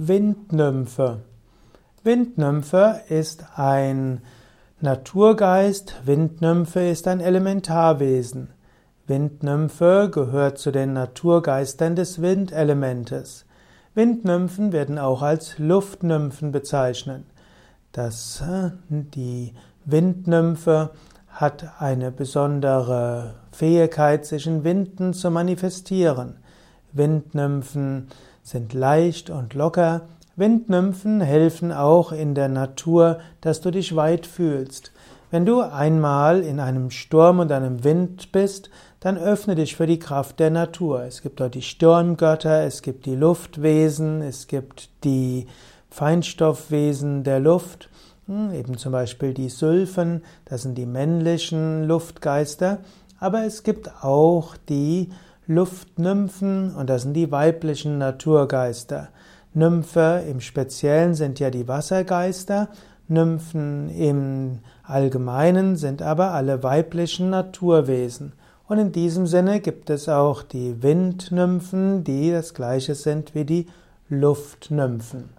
Windnymphe. Windnymphe ist ein Naturgeist, Windnymphe ist ein Elementarwesen. Windnymphe gehört zu den Naturgeistern des Windelementes. Windnymphen werden auch als Luftnymphen bezeichnet. Das, äh, die Windnymphe hat eine besondere Fähigkeit, sich in Winden zu manifestieren. Windnymphen sind leicht und locker. Windnymphen helfen auch in der Natur, dass du dich weit fühlst. Wenn du einmal in einem Sturm und einem Wind bist, dann öffne dich für die Kraft der Natur. Es gibt dort die Sturmgötter, es gibt die Luftwesen, es gibt die Feinstoffwesen der Luft, hm, eben zum Beispiel die Sylphen, das sind die männlichen Luftgeister, aber es gibt auch die Luftnymphen und das sind die weiblichen Naturgeister. Nymphe im Speziellen sind ja die Wassergeister, Nymphen im Allgemeinen sind aber alle weiblichen Naturwesen. Und in diesem Sinne gibt es auch die Windnymphen, die das gleiche sind wie die Luftnymphen.